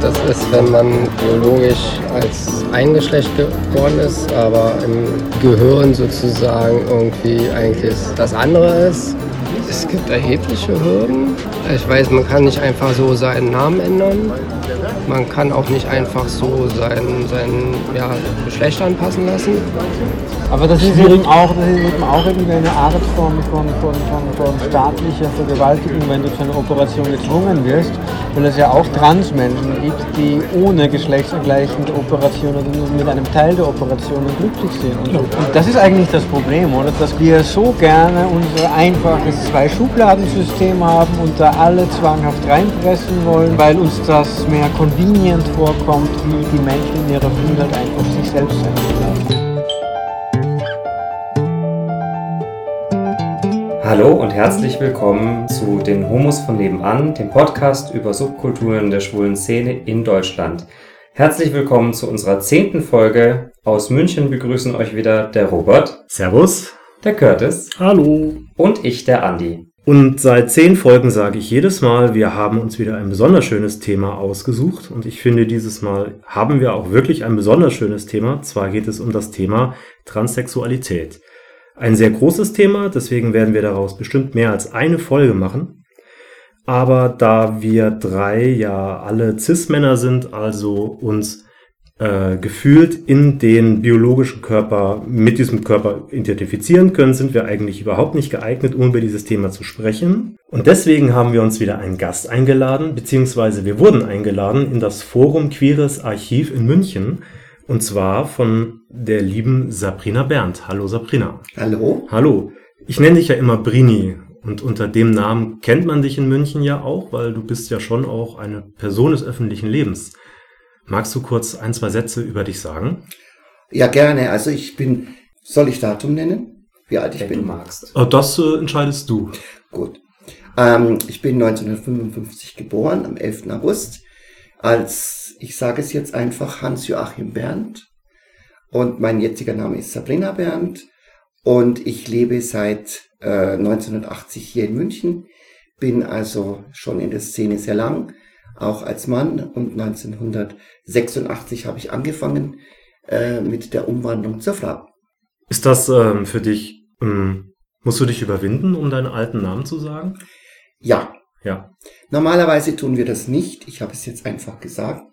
Das ist, wenn man biologisch als ein Geschlecht geboren ist, aber im Gehirn sozusagen irgendwie eigentlich das andere ist. Es gibt erhebliche Hürden. Ich weiß, man kann nicht einfach so seinen Namen ändern. Man kann auch nicht einfach so sein, sein ja, Geschlecht anpassen lassen. Aber das ist eben auch, das ist auch irgendwie eine Art von, von, von, von, von staatlicher Vergewaltigung, wenn du zu einer Operation gezwungen wirst, weil es ja auch Transmenschen gibt, die ohne geschlechtsangleichende Operation oder nur mit einem Teil der Operationen glücklich sind. Und, und das ist eigentlich das Problem, oder? Dass wir so gerne unser einfaches Zwei-Schubladen-System haben und da alle zwanghaft reinpressen wollen, weil uns das mehr convenient vorkommt, wie die Menschen in ihrer Vielfalt einfach sich selbst sein lassen. Hallo und herzlich willkommen zu den Homos von nebenan, dem Podcast über Subkulturen der schwulen Szene in Deutschland. Herzlich willkommen zu unserer zehnten Folge. Aus München begrüßen euch wieder der Robert. Servus. Der Curtis. Hallo. Und ich, der Andi. Und seit zehn Folgen sage ich jedes Mal, wir haben uns wieder ein besonders schönes Thema ausgesucht. Und ich finde, dieses Mal haben wir auch wirklich ein besonders schönes Thema. Zwar geht es um das Thema Transsexualität. Ein sehr großes Thema, deswegen werden wir daraus bestimmt mehr als eine Folge machen. Aber da wir drei ja alle Cis-Männer sind, also uns äh, gefühlt in den biologischen Körper mit diesem Körper identifizieren können, sind wir eigentlich überhaupt nicht geeignet, um über dieses Thema zu sprechen. Und deswegen haben wir uns wieder einen Gast eingeladen, beziehungsweise wir wurden eingeladen in das Forum Queeres Archiv in München. Und zwar von der lieben Sabrina Berndt. Hallo Sabrina. Hallo. Hallo. Ich nenne dich ja immer Brini. Und unter dem Namen kennt man dich in München ja auch, weil du bist ja schon auch eine Person des öffentlichen Lebens. Magst du kurz ein, zwei Sätze über dich sagen? Ja, gerne. Also ich bin, soll ich Datum nennen? Wie alt ich Wenn bin? du magst. Äh, das äh, entscheidest du. Gut. Ähm, ich bin 1955 geboren, am 11. August, als ich sage es jetzt einfach Hans-Joachim Berndt und mein jetziger Name ist Sabrina Berndt und ich lebe seit äh, 1980 hier in München, bin also schon in der Szene sehr lang, auch als Mann und 1986 habe ich angefangen äh, mit der Umwandlung zur Frau. Ist das ähm, für dich, ähm, musst du dich überwinden, um deinen alten Namen zu sagen? Ja. Ja. Normalerweise tun wir das nicht. Ich habe es jetzt einfach gesagt.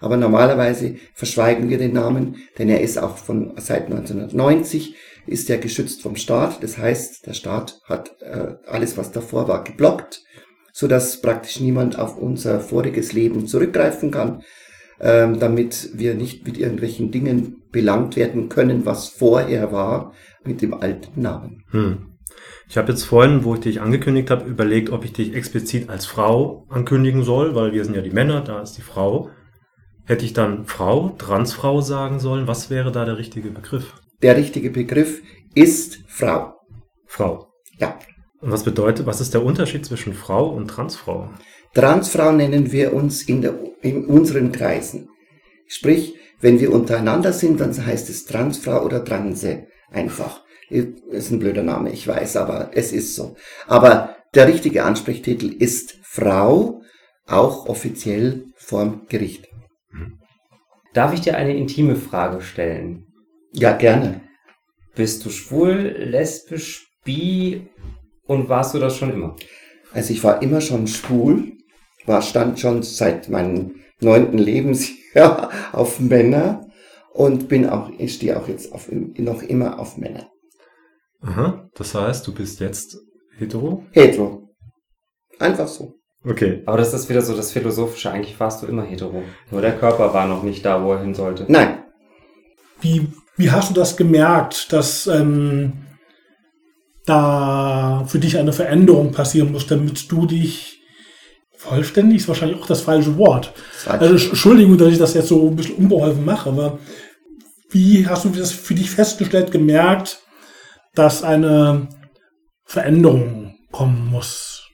Aber normalerweise verschweigen wir den Namen, denn er ist auch von seit 1990 ist er geschützt vom Staat. Das heißt, der Staat hat äh, alles, was davor war, geblockt, so dass praktisch niemand auf unser voriges Leben zurückgreifen kann, ähm, damit wir nicht mit irgendwelchen Dingen belangt werden können, was vorher war, mit dem alten Namen. Hm. Ich habe jetzt vorhin, wo ich dich angekündigt habe, überlegt, ob ich dich explizit als Frau ankündigen soll, weil wir sind ja die Männer, da ist die Frau. Hätte ich dann Frau, Transfrau sagen sollen? Was wäre da der richtige Begriff? Der richtige Begriff ist Frau. Frau. Ja. Und was bedeutet, was ist der Unterschied zwischen Frau und Transfrau? Transfrau nennen wir uns in, der, in unseren Kreisen. Sprich, wenn wir untereinander sind, dann heißt es Transfrau oder Transe. Einfach. Ist ein blöder Name, ich weiß, aber es ist so. Aber der richtige Ansprechtitel ist Frau, auch offiziell vorm Gericht. Darf ich dir eine intime Frage stellen? Ja, gerne. Bist du schwul, lesbisch, bi und warst du das schon immer? Also ich war immer schon schwul, war stand schon seit meinem neunten Lebensjahr auf Männer und bin auch, ich stehe auch jetzt auf, noch immer auf Männer. Aha, das heißt, du bist jetzt hetero? Hetero. Einfach so. Okay. Aber das ist wieder so das Philosophische. Eigentlich warst du immer hetero. Nur der Körper war noch nicht da, wo er hin sollte. Nein. Wie, wie hast du das gemerkt, dass ähm, da für dich eine Veränderung passieren muss, damit du dich vollständig, ist wahrscheinlich auch das falsche Wort. Also Entschuldigung, dass ich das jetzt so ein bisschen unbeholfen mache, aber wie hast du das für dich festgestellt, gemerkt, dass eine Veränderung kommen muss?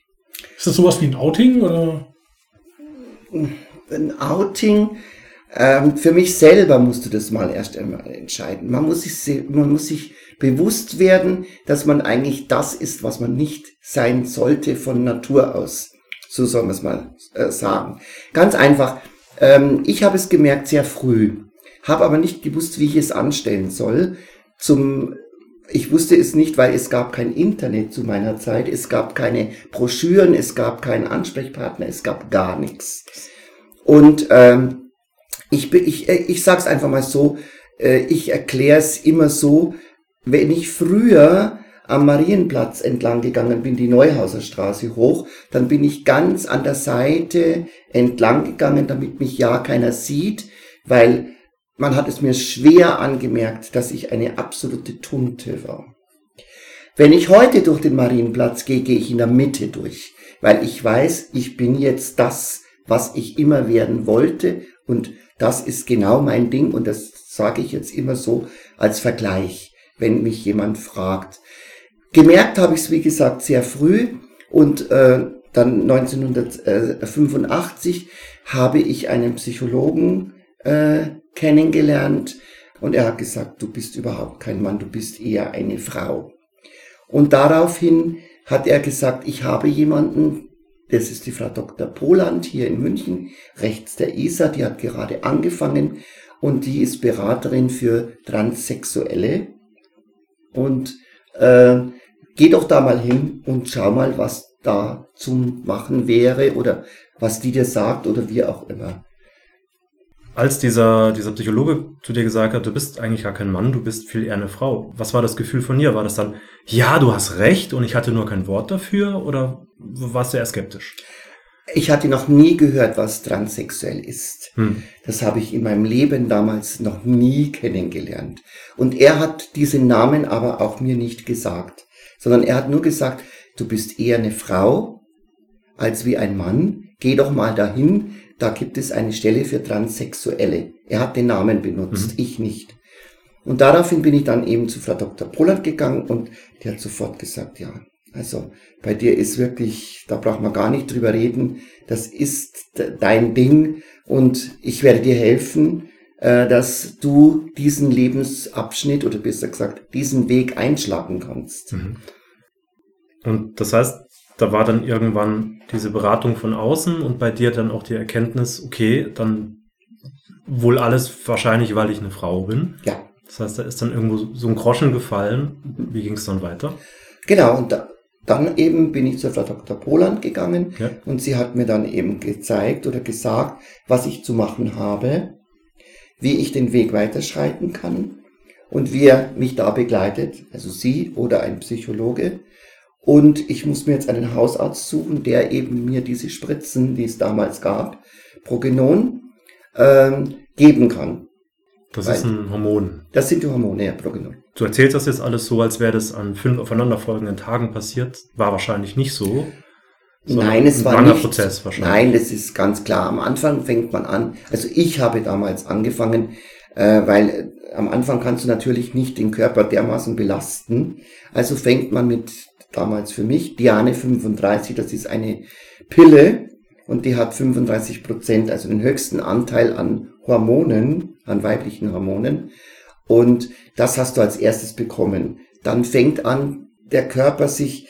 Ist das sowas wie ein Outing? Oder? Ein Outing, ähm, für mich selber musst du das mal erst einmal entscheiden. Man muss, sich, man muss sich bewusst werden, dass man eigentlich das ist, was man nicht sein sollte von Natur aus. So soll man es mal äh, sagen. Ganz einfach, Ähm, ich habe es gemerkt sehr früh, habe aber nicht gewusst, wie ich es anstellen soll. Zum ich wusste es nicht, weil es gab kein Internet zu meiner Zeit, es gab keine Broschüren, es gab keinen Ansprechpartner, es gab gar nichts. Und ähm, ich, ich, äh, ich sage es einfach mal so, äh, ich erkläre es immer so, wenn ich früher am Marienplatz entlang gegangen bin, die Neuhauser Straße hoch, dann bin ich ganz an der Seite entlang gegangen, damit mich ja keiner sieht, weil man hat es mir schwer angemerkt, dass ich eine absolute Tunte war. Wenn ich heute durch den Marienplatz gehe, gehe ich in der Mitte durch, weil ich weiß, ich bin jetzt das, was ich immer werden wollte und das ist genau mein Ding und das sage ich jetzt immer so als Vergleich, wenn mich jemand fragt. Gemerkt habe ich es, wie gesagt, sehr früh und äh, dann 1985 habe ich einen Psychologen äh, kennengelernt und er hat gesagt, du bist überhaupt kein Mann, du bist eher eine Frau. Und daraufhin hat er gesagt, ich habe jemanden, das ist die Frau Dr. Poland hier in München, rechts der ISA, die hat gerade angefangen und die ist Beraterin für Transsexuelle. Und äh, geh doch da mal hin und schau mal, was da zum Machen wäre oder was die dir sagt oder wie auch immer als dieser, dieser Psychologe zu dir gesagt hat, du bist eigentlich gar kein Mann, du bist viel eher eine Frau, was war das Gefühl von dir? War das dann, ja, du hast recht und ich hatte nur kein Wort dafür oder warst du eher skeptisch? Ich hatte noch nie gehört, was transsexuell ist. Hm. Das habe ich in meinem Leben damals noch nie kennengelernt. Und er hat diesen Namen aber auch mir nicht gesagt, sondern er hat nur gesagt, du bist eher eine Frau als wie ein Mann. Geh doch mal dahin, da gibt es eine Stelle für Transsexuelle. Er hat den Namen benutzt, mhm. ich nicht. Und daraufhin bin ich dann eben zu Frau Dr. Pollard gegangen und die hat sofort gesagt, ja, also bei dir ist wirklich, da braucht man gar nicht drüber reden, das ist dein Ding und ich werde dir helfen, äh, dass du diesen Lebensabschnitt oder besser gesagt diesen Weg einschlagen kannst. Mhm. Und das heißt, da war dann irgendwann diese Beratung von außen und bei dir dann auch die Erkenntnis, okay, dann wohl alles wahrscheinlich, weil ich eine Frau bin. Ja. Das heißt, da ist dann irgendwo so ein Groschen gefallen. Wie ging es dann weiter? Genau, und da, dann eben bin ich zur Frau Dr. Poland gegangen ja. und sie hat mir dann eben gezeigt oder gesagt, was ich zu machen habe, wie ich den Weg weiterschreiten kann und wie er mich da begleitet, also sie oder ein Psychologe. Und ich muss mir jetzt einen Hausarzt suchen, der eben mir diese Spritzen, die es damals gab, Progenon, ähm, geben kann. Das Weil, ist ein Hormon. Das sind die Hormone, ja, Progenon. Du erzählst das jetzt alles so, als wäre das an fünf aufeinanderfolgenden Tagen passiert. War wahrscheinlich nicht so. Nein, es war nicht. Prozess wahrscheinlich. Nein, das ist ganz klar. Am Anfang fängt man an. Also ich habe damals angefangen, äh, weil äh, am Anfang kannst du natürlich nicht den Körper dermaßen belasten. Also fängt man mit damals für mich, Diane 35, das ist eine Pille und die hat 35 Prozent, also den höchsten Anteil an Hormonen, an weiblichen Hormonen. Und das hast du als erstes bekommen. Dann fängt an, der Körper sich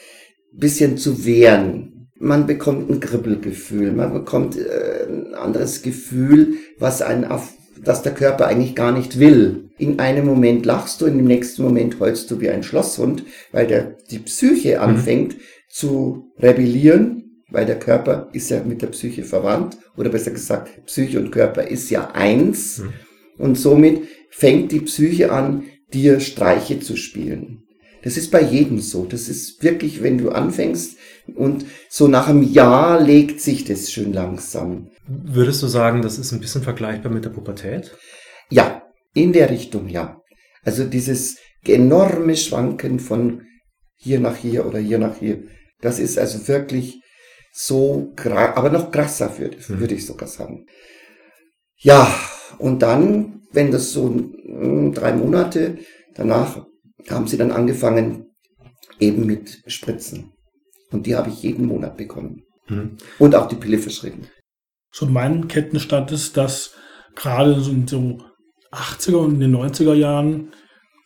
bisschen zu wehren. Man bekommt ein Kribbelgefühl, man bekommt äh, ein anderes Gefühl, was einen auf das der Körper eigentlich gar nicht will. In einem Moment lachst du, in dem nächsten Moment heulst du wie ein Schlosshund, weil der, die Psyche mhm. anfängt mhm. zu rebellieren, weil der Körper ist ja mit der Psyche verwandt, oder besser gesagt, Psyche und Körper ist ja eins, mhm. und somit fängt die Psyche an, dir Streiche zu spielen. Das ist bei jedem so. Das ist wirklich, wenn du anfängst und so nach einem Jahr legt sich das schön langsam. Würdest du sagen, das ist ein bisschen vergleichbar mit der Pubertät? Ja, in der Richtung, ja. Also dieses enorme Schwanken von hier nach hier oder hier nach hier, das ist also wirklich so, aber noch krasser, würde, mhm. würde ich sogar sagen. Ja, und dann, wenn das so hm, drei Monate danach, haben sie dann angefangen eben mit Spritzen. Und die habe ich jeden Monat bekommen. Mhm. Und auch die Pille verschrieben so mein Kettenstand ist, dass gerade so in so 80er und in den 90er Jahren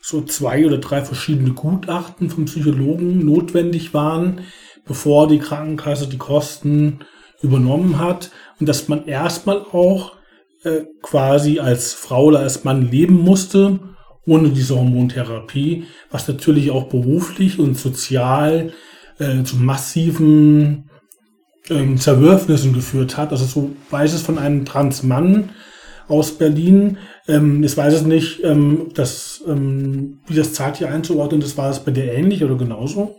so zwei oder drei verschiedene Gutachten vom Psychologen notwendig waren, bevor die Krankenkasse die Kosten übernommen hat und dass man erstmal auch äh, quasi als Frau oder als Mann leben musste, ohne diese Hormontherapie, was natürlich auch beruflich und sozial äh, zu massiven ähm, Zerwürfnissen geführt hat. Also so weiß es von einem Transmann aus Berlin. Ähm, ich weiß es nicht, ähm, das, ähm, wie das Zart hier einzuordnen ist. War es bei dir ähnlich oder genauso?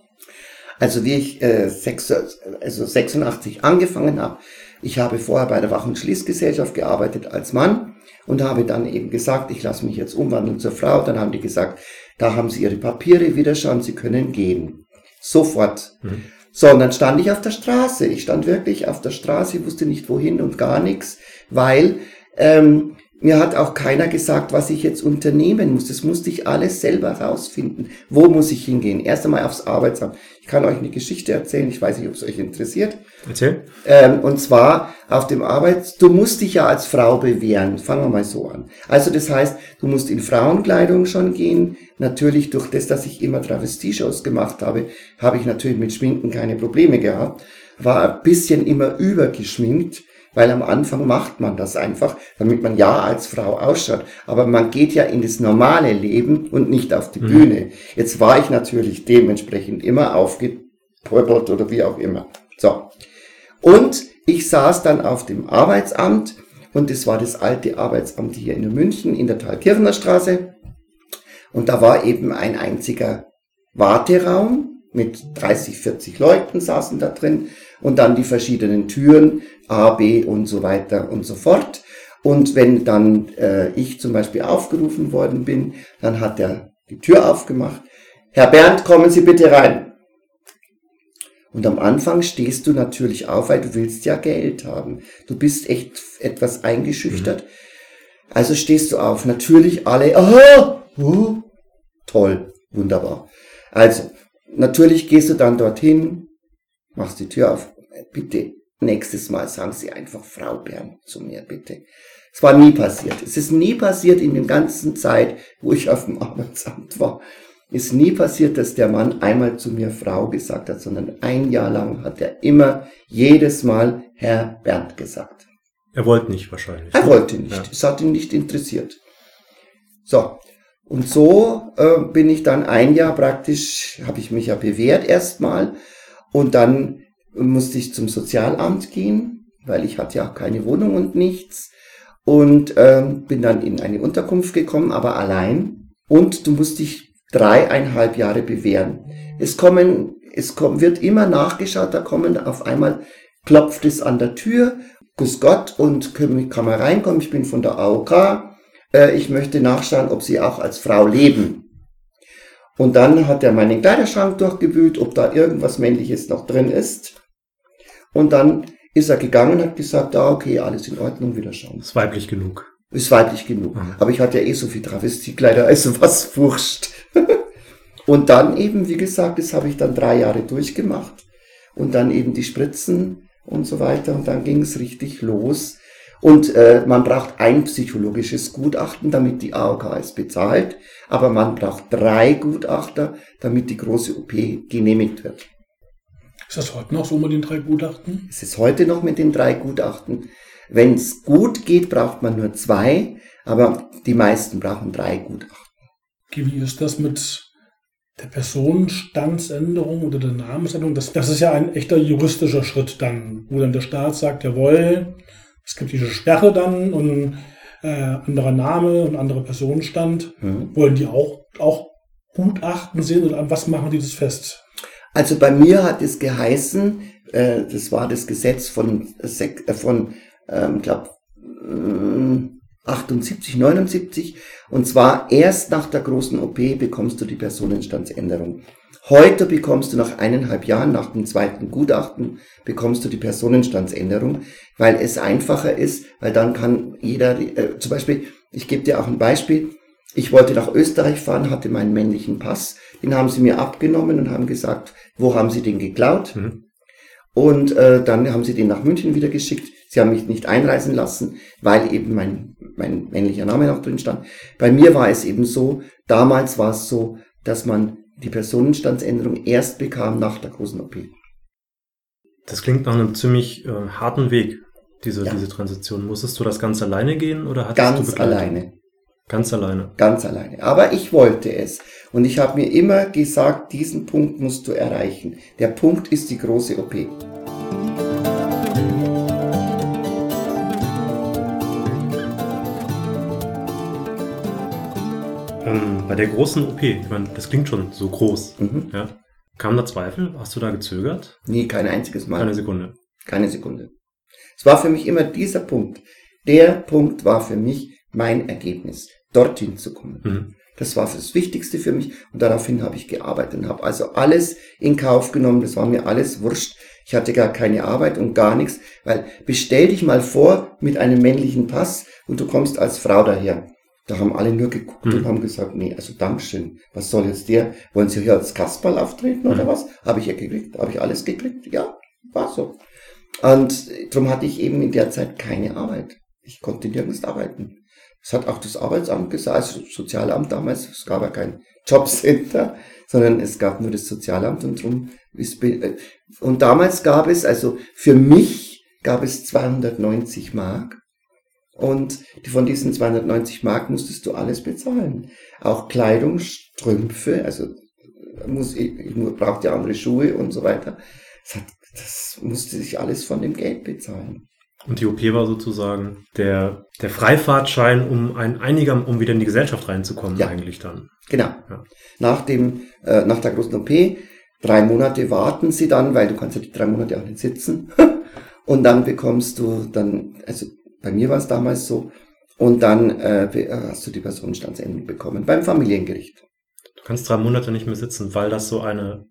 Also wie ich äh, sechs, also 86 angefangen habe, ich habe vorher bei der Wach- und Schließgesellschaft gearbeitet als Mann und habe dann eben gesagt, ich lasse mich jetzt umwandeln zur Frau. Dann haben die gesagt, da haben sie ihre Papiere wieder schon, sie können gehen. Sofort. Mhm. So, und dann stand ich auf der Straße. Ich stand wirklich auf der Straße, wusste nicht wohin und gar nichts, weil ähm, mir hat auch keiner gesagt, was ich jetzt unternehmen muss. Das musste ich alles selber rausfinden. Wo muss ich hingehen? Erst einmal aufs Arbeitsamt. Ich kann euch eine Geschichte erzählen. Ich weiß nicht, ob es euch interessiert. Erzähl. Ähm, und zwar auf dem Arbeits... Du musst dich ja als Frau bewähren. Fangen wir mal so an. Also das heißt, du musst in Frauenkleidung schon gehen. Natürlich durch das, dass ich immer Travestie-Shows gemacht habe, habe ich natürlich mit Schminken keine Probleme gehabt. War ein bisschen immer übergeschminkt weil am Anfang macht man das einfach, damit man ja als Frau ausschaut. Aber man geht ja in das normale Leben und nicht auf die mhm. Bühne. Jetzt war ich natürlich dementsprechend immer aufgepolpert oder wie auch immer. So. Und ich saß dann auf dem Arbeitsamt und das war das alte Arbeitsamt hier in München in der Thalkirchner Straße. Und da war eben ein einziger Warteraum mit 30, 40 Leuten saßen da drin und dann die verschiedenen Türen A, B und so weiter und so fort. Und wenn dann äh, ich zum Beispiel aufgerufen worden bin, dann hat er die Tür aufgemacht. Herr Bernd, kommen Sie bitte rein. Und am Anfang stehst du natürlich auf, weil du willst ja Geld haben. Du bist echt etwas eingeschüchtert. Mhm. Also stehst du auf. Natürlich alle, aha, uh, toll, wunderbar. Also, natürlich gehst du dann dorthin, machst die Tür auf. Bitte, nächstes Mal sagen Sie einfach Frau Bern zu mir, bitte. Es war nie passiert. Es ist nie passiert in der ganzen Zeit, wo ich auf dem Arbeitsamt war. Ist nie passiert, dass der Mann einmal zu mir Frau gesagt hat, sondern ein Jahr lang hat er immer jedes Mal Herr Bernd gesagt. Er wollte nicht wahrscheinlich. Er wollte nicht. Ja. Es hat ihn nicht interessiert. So. Und so äh, bin ich dann ein Jahr praktisch, habe ich mich ja bewährt erstmal. Und dann musste ich zum Sozialamt gehen, weil ich hatte ja auch keine Wohnung und nichts. Und ähm, bin dann in eine Unterkunft gekommen, aber allein. Und du musst dich dreieinhalb Jahre bewähren. Es kommen, es kommt, wird immer nachgeschaut, da kommen auf einmal klopft es an der Tür. Grüß Gott und kann, kann man reinkommen, ich bin von der AOK. Äh, ich möchte nachschauen, ob Sie auch als Frau leben. Und dann hat er meinen Kleiderschrank durchgewühlt, ob da irgendwas Männliches noch drin ist. Und dann ist er gegangen und hat gesagt, ah, okay, alles in Ordnung, wieder schauen. Ist weiblich genug. Ist weiblich genug. Mhm. Aber ich hatte ja eh so viel Travestiekleider, also was wurscht. und dann eben, wie gesagt, das habe ich dann drei Jahre durchgemacht. Und dann eben die Spritzen und so weiter. Und dann ging es richtig los. Und äh, man braucht ein psychologisches Gutachten, damit die AOK es bezahlt. Aber man braucht drei Gutachter, damit die große OP genehmigt wird. Ist das heute noch so mit den drei Gutachten? Es ist heute noch mit den drei Gutachten. Wenn es gut geht, braucht man nur zwei, aber die meisten brauchen drei Gutachten. Wie ist das mit der Personenstandsänderung oder der Namensänderung? Das, das ist ja ein echter juristischer Schritt dann, wo dann der Staat sagt, jawohl, es gibt diese Sperre dann und äh, anderer Name und anderer Personenstand. Mhm. Wollen die auch, auch Gutachten sehen oder an was machen die das fest? Also bei mir hat es geheißen, äh, das war das Gesetz von, äh, von ähm, glaube 78, 79, und zwar erst nach der großen OP bekommst du die Personenstandsänderung. Heute bekommst du nach eineinhalb Jahren, nach dem zweiten Gutachten, bekommst du die Personenstandsänderung, weil es einfacher ist, weil dann kann jeder, äh, zum Beispiel, ich gebe dir auch ein Beispiel, ich wollte nach Österreich fahren, hatte meinen männlichen Pass, den haben sie mir abgenommen und haben gesagt, wo haben sie den geklaut? Mhm. Und äh, dann haben sie den nach München wieder geschickt. Sie haben mich nicht einreisen lassen, weil eben mein, mein männlicher Name noch drin stand. Bei mir war es eben so, damals war es so, dass man die Personenstandsänderung erst bekam nach der großen OP. Das klingt nach einem ziemlich äh, harten Weg. diese, Ja. diese Transition? Musstest du das ganz alleine gehen oder hattest du Ganz Begleitung? alleine. Ganz alleine. Ganz alleine. Aber ich wollte es. Und ich habe mir immer gesagt, diesen Punkt musst du erreichen. Der Punkt ist die große OP. Ähm, bei der großen OP, ich meine, das klingt schon so groß. Mhm. Ja. Kam da Zweifel? Hast du da gezögert? Nie, kein einziges Mal. Eine Sekunde. Keine Sekunde. Es war für mich immer dieser Punkt. Der Punkt war für mich mein Ergebnis, dorthin zu kommen. Mhm. Das war das Wichtigste für mich und daraufhin habe ich gearbeitet und habe also alles in Kauf genommen. Das war mir alles wurscht. Ich hatte gar keine Arbeit und gar nichts, weil bestell dich mal vor mit einem männlichen Pass und du kommst als Frau daher. Da haben alle nur geguckt Mhm. und haben gesagt, nee, also Dankeschön. Was soll jetzt der? Wollen Sie hier als Kasperl auftreten oder Mhm. was? Habe ich ja gekriegt. Habe ich alles gekriegt? Ja, war so. Und darum hatte ich eben in der Zeit keine Arbeit. Ich konnte nirgends arbeiten. Das hat auch das Arbeitsamt gesagt, also das Sozialamt damals, es gab ja kein Jobcenter, sondern es gab nur das Sozialamt und drum ist, äh, und damals gab es, also für mich gab es 290 Mark und von diesen 290 Mark musstest du alles bezahlen. Auch Kleidung, Strümpfe, also muss, ich, ich brauchte andere Schuhe und so weiter. Das, hat, das musste sich alles von dem Geld bezahlen. Und die OP war sozusagen der, der Freifahrtschein, um ein einiger, um wieder in die Gesellschaft reinzukommen, Ja. eigentlich dann. Genau. Ja. Nach dem, äh, nach der großen OP, drei Monate warten sie dann, weil du kannst ja die drei Monate auch nicht sitzen. und dann bekommst du dann, also bei mir war es damals so, und dann äh, äh, hast du die Personenstandsänderung bekommen beim Familiengericht. Du kannst drei Monate nicht mehr sitzen, weil das so eine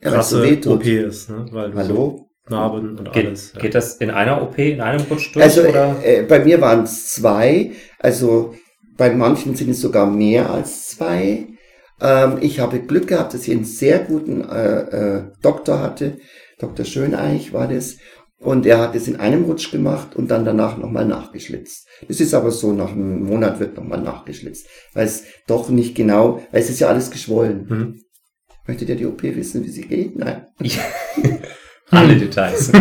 Ja, weil's so krasse. OP ist, ne? Weil du Hallo? so Narben und Geht, alles. ja. geht das in einer OP, in einem Rutsch durch? Also oder? äh, bei mir waren es zwei, also bei manchen sind es sogar mehr als zwei. Ähm, ich habe Glück gehabt, dass ich einen sehr guten äh, äh, Doktor hatte. Dr. Schöneich war das. Und er hat es in einem Rutsch gemacht und dann danach nochmal nachgeschlitzt. Das ist aber so, nach einem Monat wird nochmal nachgeschlitzt. Weil es doch nicht genau, weil es ist ja alles geschwollen. Mhm. Möchtet ihr die OP wissen, wie sie geht? Nein. Alle Details.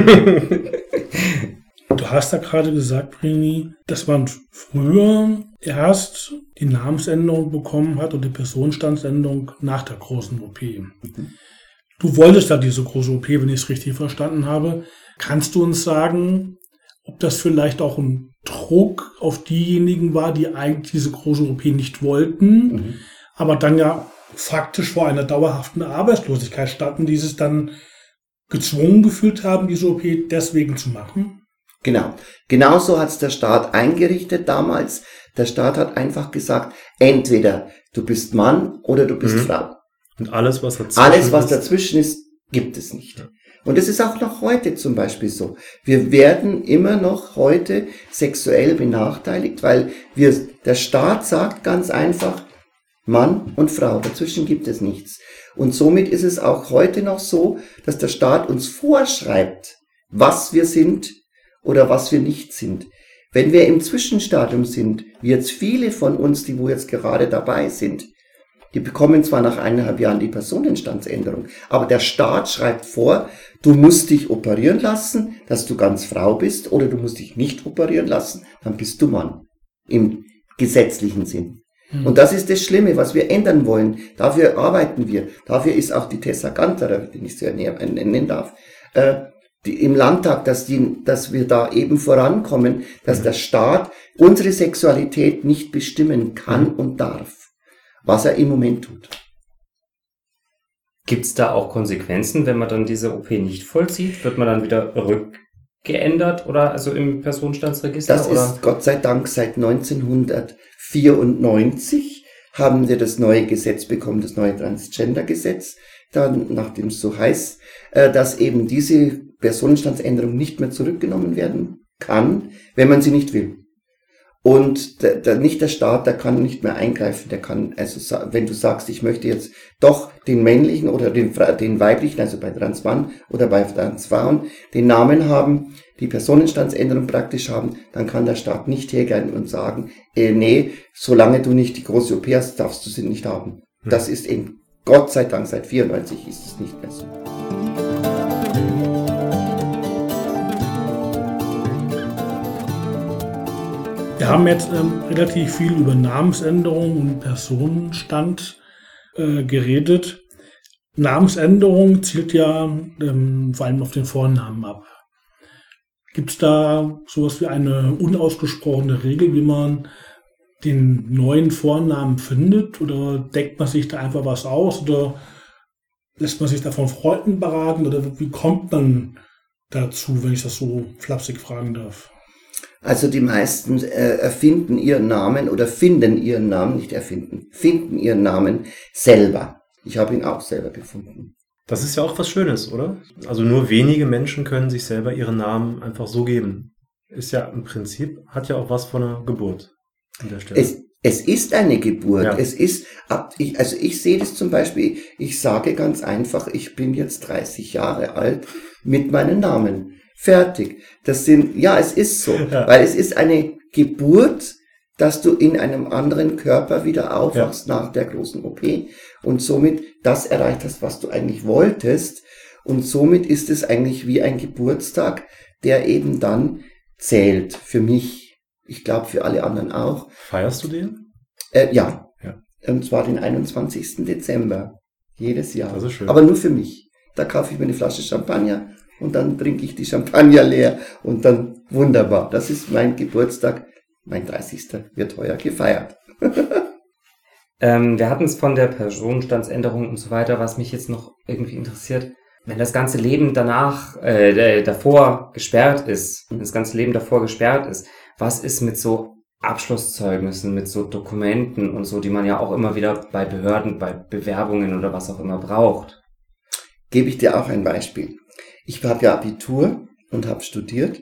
Du hast da gerade gesagt, Brini, dass man früher erst die Namensänderung bekommen hat und die Personenstandsänderung nach der großen OP. Du wolltest da diese große OP, wenn ich es richtig verstanden habe. Kannst du uns sagen, ob das vielleicht auch ein Druck auf diejenigen war, die eigentlich diese große OP nicht wollten, aber dann ja faktisch vor einer dauerhaften Arbeitslosigkeit standen, die sich dann gezwungen gefühlt haben, diese OP deswegen zu machen? Genau. Genauso hat es der Staat eingerichtet damals. Der Staat hat einfach gesagt, entweder du bist Mann oder du bist Mhm. Frau. Und alles, was dazwischen Alles, was dazwischen ist, gibt es nicht. Und es ist auch noch heute zum Beispiel so. Wir werden immer noch heute sexuell benachteiligt, weil wir, der Staat sagt ganz einfach, Mann und Frau, dazwischen gibt es nichts. Und somit ist es auch heute noch so, dass der Staat uns vorschreibt, was wir sind oder was wir nicht sind. Wenn wir im Zwischenstadium sind, wie jetzt viele von uns, die wo jetzt gerade dabei sind, die bekommen zwar nach eineinhalb Jahren die Personenstandsänderung, aber der Staat schreibt vor, du musst dich operieren lassen, dass du ganz Frau bist, oder du musst dich nicht operieren lassen, dann bist du Mann. Im gesetzlichen Sinn. Und das ist das Schlimme, was wir ändern wollen. Dafür arbeiten wir. Dafür ist auch die Tessa Ganterer, die ich sehr näher nennen darf, äh, die, im Landtag, dass, die, dass wir da eben vorankommen, dass der Staat unsere Sexualität nicht bestimmen kann und darf, was er im Moment tut. Gibt es da auch Konsequenzen, wenn man dann diese OP nicht vollzieht? Wird man dann wieder rückgeändert oder also im Personenstandsregister? Das oder? ist Gott sei Dank seit 1994 haben wir das neue Gesetz bekommen, das neue Transgender-Gesetz, dann, nachdem es so heißt, äh, dass eben diese Personenstandsänderung nicht mehr zurückgenommen werden kann, wenn man sie nicht will. Und der, der, nicht der Staat, der kann nicht mehr eingreifen, der kann, also wenn du sagst, ich möchte jetzt doch den männlichen oder den, den weiblichen, also bei Transmann oder bei Transfrauen, den Namen haben, die Personenstandsänderung praktisch haben, dann kann der Staat nicht hergehen und sagen, äh, nee, solange du nicht die große OP hast, darfst du sie nicht haben. Das ist eben, Gott sei Dank, seit 94 ist es nicht mehr so. Wir haben jetzt ähm, relativ viel über Namensänderung und Personenstand äh, geredet. Namensänderung zielt ja ähm, vor allem auf den Vornamen ab. Gibt es da sowas wie eine unausgesprochene Regel, wie man den neuen Vornamen findet? Oder deckt man sich da einfach was aus? Oder lässt man sich da von Freunden beraten? Oder wie kommt man dazu, wenn ich das so flapsig fragen darf? Also die meisten äh, erfinden ihren Namen oder finden ihren Namen, nicht erfinden, finden ihren Namen selber. Ich habe ihn auch selber gefunden. Das ist ja auch was Schönes, oder? Also nur wenige Menschen können sich selber ihren Namen einfach so geben. Ist ja im Prinzip, hat ja auch was von einer Geburt an der Stelle. Es, es ist eine Geburt. Ja. Es ist, also ich sehe das zum Beispiel, ich sage ganz einfach, ich bin jetzt 30 Jahre alt mit meinem Namen. Fertig. Das sind, ja, es ist so, ja. weil es ist eine Geburt, dass du in einem anderen Körper wieder aufwachst ja. nach der großen OP und somit das erreicht hast, was du eigentlich wolltest. Und somit ist es eigentlich wie ein Geburtstag, der eben dann zählt für mich. Ich glaube für alle anderen auch. Feierst du den? Äh, ja. ja. Und zwar den 21. Dezember. Jedes Jahr. Das ist schön. Aber nur für mich. Da kaufe ich mir eine Flasche Champagner und dann trinke ich die Champagner leer und dann wunderbar. Das ist mein Geburtstag. Mein 30. wird heuer gefeiert. ähm, wir hatten es von der Personenstandsänderung und so weiter, was mich jetzt noch irgendwie interessiert. Wenn das ganze Leben danach, äh, davor gesperrt ist, wenn das ganze Leben davor gesperrt ist, was ist mit so Abschlusszeugnissen, mit so Dokumenten und so, die man ja auch immer wieder bei Behörden, bei Bewerbungen oder was auch immer braucht? Gebe ich dir auch ein Beispiel. Ich habe ja Abitur und habe studiert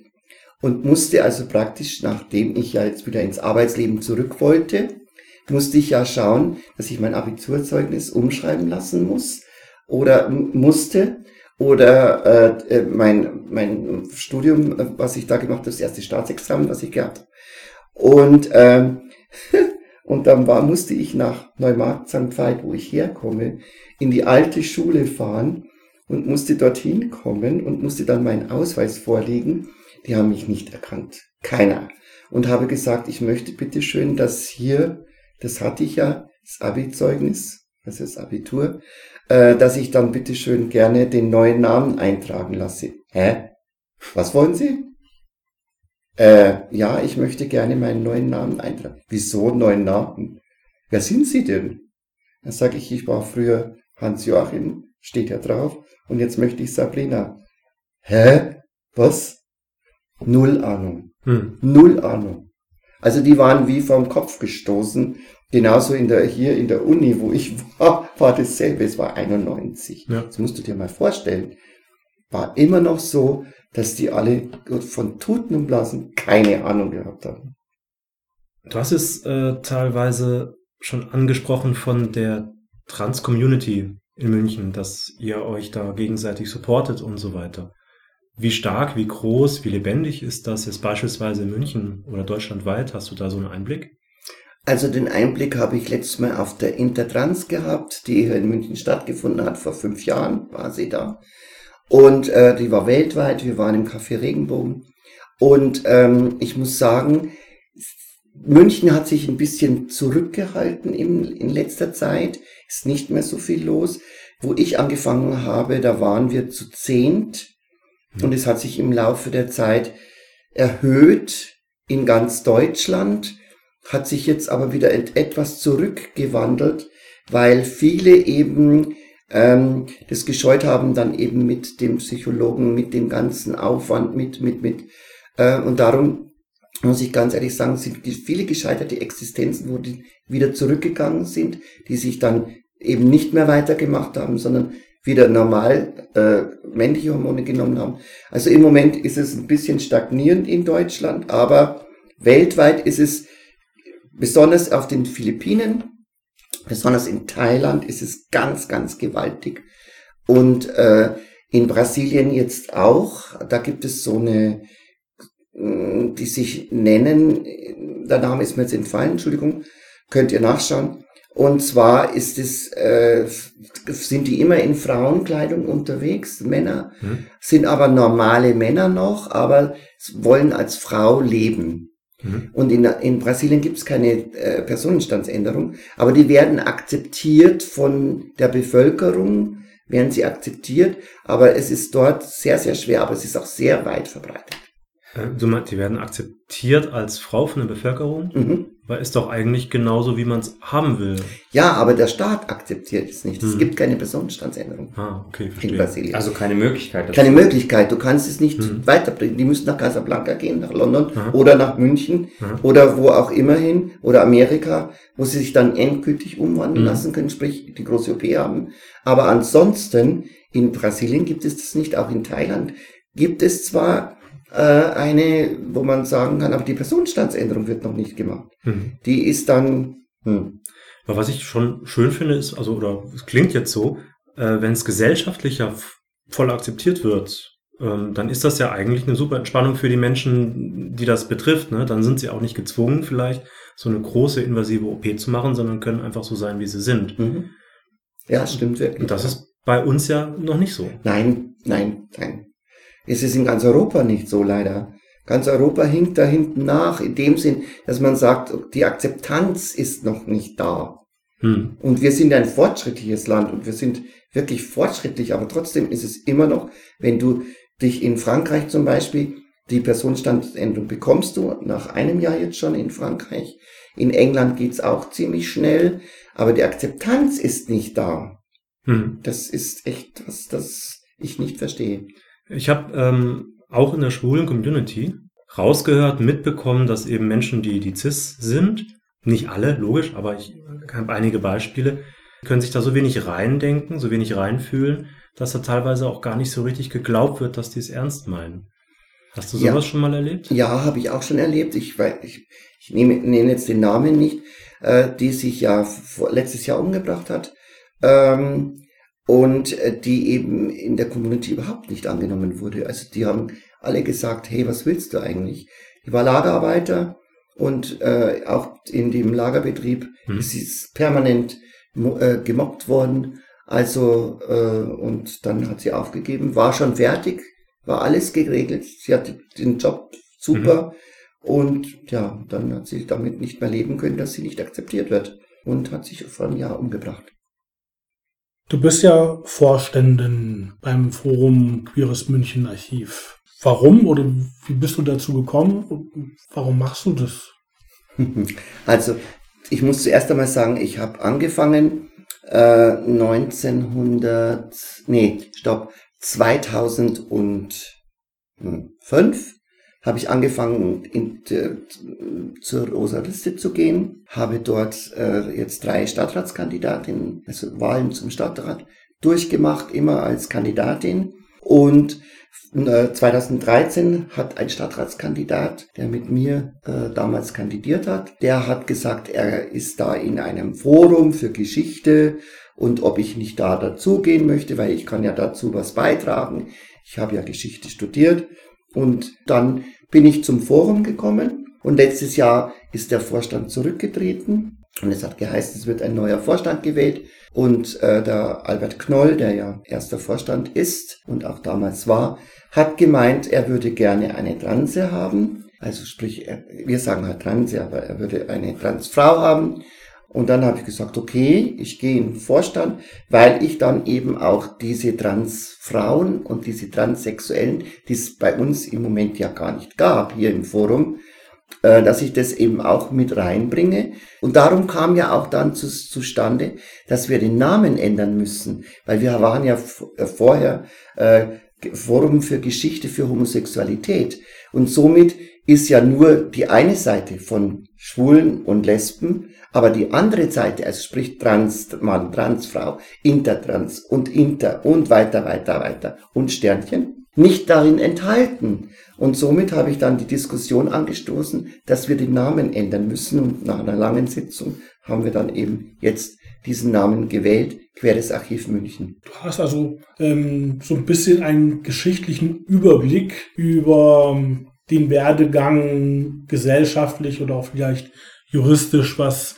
und musste also praktisch, nachdem ich ja jetzt wieder ins Arbeitsleben zurück wollte, musste ich ja schauen, dass ich mein Abiturzeugnis umschreiben lassen muss oder musste oder äh, äh, mein, mein Studium, äh, was ich da gemacht habe, das erste Staatsexamen, was ich gehabt habe. Und, ähm, und dann war, musste ich nach Neumarkt St. Veit, wo ich herkomme, in die alte Schule fahren und musste dorthin kommen und musste dann meinen Ausweis vorlegen. Die haben mich nicht erkannt. Keiner. Und habe gesagt, ich möchte bitte schön, dass hier, das hatte ich ja, das Abi-Zeugnis, also das Abitur, äh, dass ich dann bitte schön gerne den neuen Namen eintragen lasse. Hä? Was wollen Sie? Äh, ja, ich möchte gerne meinen neuen Namen eintragen. Wieso neuen Namen? Wer sind Sie denn? Dann sage ich, ich war früher Hans-Joachim, steht ja drauf, und jetzt möchte ich Sabrina. Hä? Was? Null Ahnung. Hm. Null Ahnung. Also die waren wie vom Kopf gestoßen. Genauso in der, hier in der Uni, wo ich war, war dasselbe. Es war 91. Ja. Das musst du dir mal vorstellen. War immer noch so, dass die alle von Tuten und Blasen keine Ahnung gehabt haben. Du hast es äh, teilweise schon angesprochen von der Trans-Community in München, dass ihr euch da gegenseitig supportet und so weiter. Wie stark, wie groß, wie lebendig ist das jetzt beispielsweise in München oder deutschlandweit? Hast du da so einen Einblick? Also den Einblick habe ich letztes Mal auf der Intertrans gehabt, die hier in München stattgefunden hat. Vor fünf Jahren war sie da. Und äh, die war weltweit. Wir waren im Café Regenbogen. Und ähm, ich muss sagen, München hat sich ein bisschen zurückgehalten in, in letzter Zeit, ist nicht mehr so viel los. Wo ich angefangen habe, da waren wir zu zehnt mhm. und es hat sich im Laufe der Zeit erhöht in ganz Deutschland, hat sich jetzt aber wieder etwas zurückgewandelt, weil viele eben ähm, das gescheut haben, dann eben mit dem Psychologen, mit dem ganzen Aufwand, mit, mit, mit. Äh, und darum muss ich ganz ehrlich sagen, sind viele gescheiterte Existenzen, wo die wieder zurückgegangen sind, die sich dann eben nicht mehr weitergemacht haben, sondern wieder normal äh, männliche Hormone genommen haben. Also im Moment ist es ein bisschen stagnierend in Deutschland, aber weltweit ist es besonders auf den Philippinen, besonders in Thailand ist es ganz, ganz gewaltig. Und äh, in Brasilien jetzt auch, da gibt es so eine die sich nennen, der Name ist mir jetzt entfallen, Entschuldigung, könnt ihr nachschauen. Und zwar ist es, äh, sind die immer in Frauenkleidung unterwegs, Männer, hm. sind aber normale Männer noch, aber wollen als Frau leben. Mhm. Und in, in Brasilien gibt es keine äh, Personenstandsänderung, aber die werden akzeptiert von der Bevölkerung, werden sie akzeptiert, aber es ist dort sehr, sehr schwer, aber es ist auch sehr weit verbreitet. Äh, du meinst, die werden akzeptiert als Frau von der Bevölkerung? Mhm. Weil ist doch eigentlich genauso, wie man es haben will. Ja, aber der Staat akzeptiert es nicht. Es mhm. gibt keine Personenstandsänderung. Ah, okay, verstehe. In Brasilien. Also keine Möglichkeit. Dazu. Keine Möglichkeit. Du kannst es nicht mhm. weiterbringen. Die müssen nach Casablanca gehen, nach London Aha. oder nach München Aha. oder wo auch immer hin oder Amerika, wo sie sich dann endgültig umwandeln mhm. lassen können, sprich die große OP haben. Aber ansonsten in Brasilien gibt es das nicht. Auch in Thailand gibt es zwar äh, eine, wo man sagen kann, aber die Personenstandsänderung wird noch nicht gemacht. Mhm. Die ist dann. Hm. Aber was ich schon schön finde, ist, also, oder es klingt jetzt so, äh, wenn es gesellschaftlicher voll akzeptiert wird, ähm, dann ist das ja eigentlich eine super Entspannung für die Menschen, die das betrifft. Ne? Dann sind sie auch nicht gezwungen, vielleicht so eine große invasive OP zu machen, sondern können einfach so sein, wie sie sind. Mhm. Ja, stimmt wirklich. Und das ist bei uns ja noch nicht so. Nein, nein, nein ist es in ganz Europa nicht so leider. Ganz Europa hinkt da hinten nach, in dem Sinn, dass man sagt, die Akzeptanz ist noch nicht da. Hm. Und wir sind ein fortschrittliches Land und wir sind wirklich fortschrittlich, aber trotzdem ist es immer noch, wenn du dich in Frankreich zum Beispiel, die Personenstandsänderung bekommst du nach einem Jahr jetzt schon in Frankreich. In England geht's auch ziemlich schnell, aber die Akzeptanz ist nicht da. Hm. Das ist echt was, das ich nicht verstehe. Ich habe ähm, auch in der schwulen Community rausgehört, mitbekommen, dass eben Menschen, die, die cis sind, nicht alle, logisch, aber ich habe einige Beispiele, können sich da so wenig reindenken, so wenig reinfühlen, dass da teilweise auch gar nicht so richtig geglaubt wird, dass die es ernst meinen. Hast du sowas ja. schon mal erlebt? Ja, habe ich auch schon erlebt. Ich, ich, ich nehme, nenne jetzt den Namen nicht, äh, die sich ja vor, letztes Jahr umgebracht hat. Ähm, und äh, die eben in der Community überhaupt nicht angenommen wurde. Also die haben alle gesagt, hey, was willst du eigentlich? Die war Lagerarbeiter und äh, auch in dem Lagerbetrieb mhm. ist sie permanent äh, gemobbt worden. Also äh, und dann hat sie aufgegeben, war schon fertig, war alles geregelt. Sie hatte den Job super mhm. und ja, dann hat sie damit nicht mehr leben können, dass sie nicht akzeptiert wird und hat sich vor einem Jahr umgebracht. Du bist ja Vorständin beim Forum Queeres München Archiv. Warum oder wie bist du dazu gekommen und warum machst du das? Also, ich muss zuerst einmal sagen, ich habe angefangen äh, 1900, nee, stopp, 2005 habe ich angefangen, in, äh, zur Rosa Liste zu gehen, habe dort äh, jetzt drei Stadtratskandidatinnen, also Wahlen zum Stadtrat, durchgemacht, immer als Kandidatin. Und äh, 2013 hat ein Stadtratskandidat, der mit mir äh, damals kandidiert hat, der hat gesagt, er ist da in einem Forum für Geschichte und ob ich nicht da dazugehen möchte, weil ich kann ja dazu was beitragen. Ich habe ja Geschichte studiert und dann bin ich zum Forum gekommen und letztes Jahr ist der Vorstand zurückgetreten und es hat geheißen, es wird ein neuer Vorstand gewählt und äh, der Albert Knoll, der ja erster Vorstand ist und auch damals war, hat gemeint, er würde gerne eine Transe haben. Also sprich, wir sagen halt Transe, aber er würde eine Transfrau haben und dann habe ich gesagt, okay, ich gehe in den Vorstand, weil ich dann eben auch diese Transfrauen und diese Transsexuellen, die es bei uns im Moment ja gar nicht gab hier im Forum, äh, dass ich das eben auch mit reinbringe. Und darum kam ja auch dann zu, zustande, dass wir den Namen ändern müssen, weil wir waren ja äh, vorher äh, Forum für Geschichte für Homosexualität. Und somit ist ja nur die eine Seite von Schwulen und Lesben aber die andere Seite, also sprich Transmann, Transfrau, Intertrans und Inter und weiter, weiter, weiter und Sternchen, nicht darin enthalten. Und somit habe ich dann die Diskussion angestoßen, dass wir den Namen ändern müssen. Und nach einer langen Sitzung haben wir dann eben jetzt diesen Namen gewählt, Queres Archiv München. Du hast also ähm, so ein bisschen einen geschichtlichen Überblick über ähm, den Werdegang gesellschaftlich oder auch vielleicht juristisch, was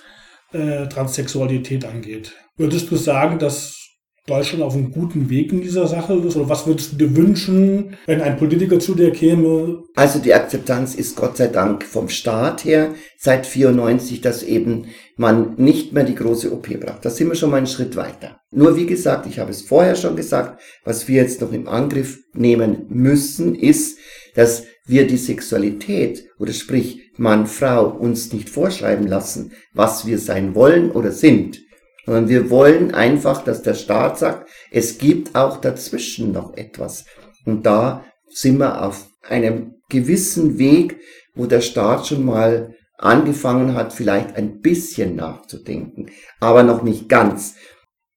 äh, Transsexualität angeht. Würdest du sagen, dass Deutschland auf einem guten Weg in dieser Sache ist? Oder was würdest du dir wünschen, wenn ein Politiker zu dir käme? Also die Akzeptanz ist Gott sei Dank vom Staat her seit 94, dass eben man nicht mehr die große OP braucht. Da sind wir schon mal einen Schritt weiter. Nur wie gesagt, ich habe es vorher schon gesagt, was wir jetzt noch im Angriff nehmen müssen, ist, dass wir die Sexualität oder sprich Mann, Frau uns nicht vorschreiben lassen, was wir sein wollen oder sind, sondern wir wollen einfach, dass der Staat sagt, es gibt auch dazwischen noch etwas. Und da sind wir auf einem gewissen Weg, wo der Staat schon mal angefangen hat, vielleicht ein bisschen nachzudenken, aber noch nicht ganz.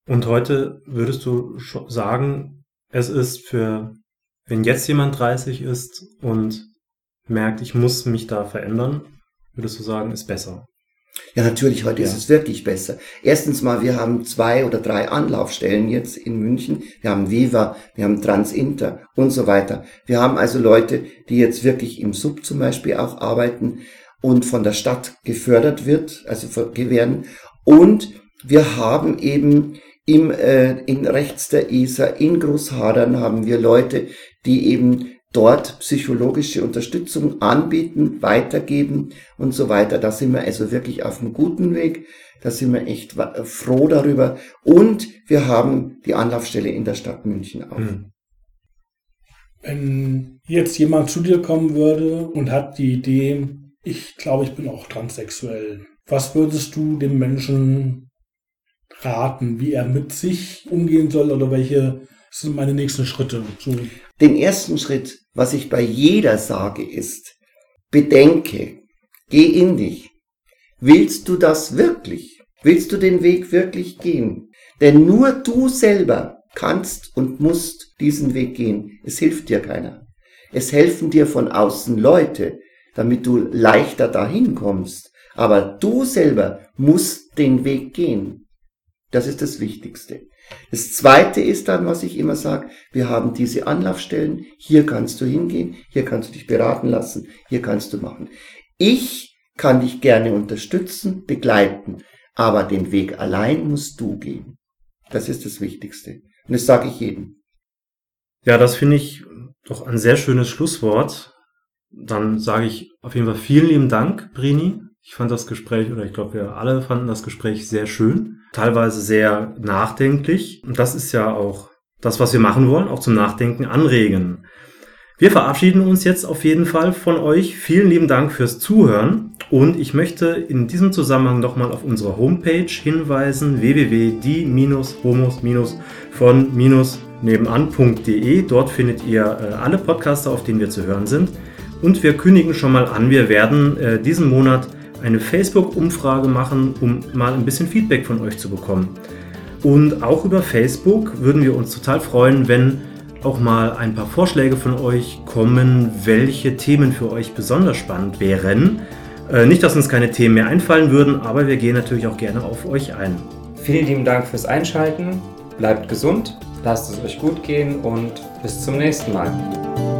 Und heute würdest du sagen, es ist für, wenn jetzt jemand 30 ist und merkt, ich muss mich da verändern, würdest du sagen, ist besser? Ja, natürlich, heute ja. ist es wirklich besser. Erstens mal, wir haben zwei oder drei Anlaufstellen jetzt in München. Wir haben Viva, wir haben Transinter und so weiter. Wir haben also Leute, die jetzt wirklich im Sub zum Beispiel auch arbeiten und von der Stadt gefördert wird, also werden. Und wir haben eben im, äh, in rechts der Isar, in Großhadern haben wir Leute, die eben dort psychologische Unterstützung anbieten, weitergeben und so weiter. Da sind wir also wirklich auf einem guten Weg. Da sind wir echt froh darüber. Und wir haben die Anlaufstelle in der Stadt München auch. Hm. Wenn jetzt jemand zu dir kommen würde und hat die Idee, ich glaube, ich bin auch transsexuell, was würdest du dem Menschen raten, wie er mit sich umgehen soll oder welche sind meine nächsten Schritte? So. Den ersten Schritt was ich bei jeder sage, ist, bedenke, geh in dich. Willst du das wirklich? Willst du den Weg wirklich gehen? Denn nur du selber kannst und musst diesen Weg gehen. Es hilft dir keiner. Es helfen dir von außen Leute, damit du leichter dahin kommst. Aber du selber musst den Weg gehen. Das ist das Wichtigste. Das zweite ist dann, was ich immer sage, wir haben diese Anlaufstellen, hier kannst du hingehen, hier kannst du dich beraten lassen, hier kannst du machen. Ich kann dich gerne unterstützen, begleiten, aber den Weg allein musst du gehen. Das ist das Wichtigste. Und das sage ich jedem. Ja, das finde ich doch ein sehr schönes Schlusswort. Dann sage ich auf jeden Fall vielen lieben Dank, Brini, ich fand das Gespräch, oder ich glaube, wir alle fanden das Gespräch sehr schön, teilweise sehr nachdenklich. Und das ist ja auch das, was wir machen wollen, auch zum Nachdenken anregen. Wir verabschieden uns jetzt auf jeden Fall von euch. Vielen lieben Dank fürs Zuhören und ich möchte in diesem Zusammenhang nochmal auf unsere Homepage hinweisen www.die-homos-von-nebenan.de. Dort findet ihr äh, alle Podcaster, auf denen wir zu hören sind. Und wir kündigen schon mal an, wir werden äh, diesen Monat eine Facebook-Umfrage machen, um mal ein bisschen Feedback von euch zu bekommen. Und auch über Facebook würden wir uns total freuen, wenn auch mal ein paar Vorschläge von euch kommen, welche Themen für euch besonders spannend wären. Äh, nicht, dass uns keine Themen mehr einfallen würden, aber wir gehen natürlich auch gerne auf euch ein. Vielen lieben Dank fürs Einschalten. Bleibt gesund, lasst es euch gut gehen und bis zum nächsten Mal.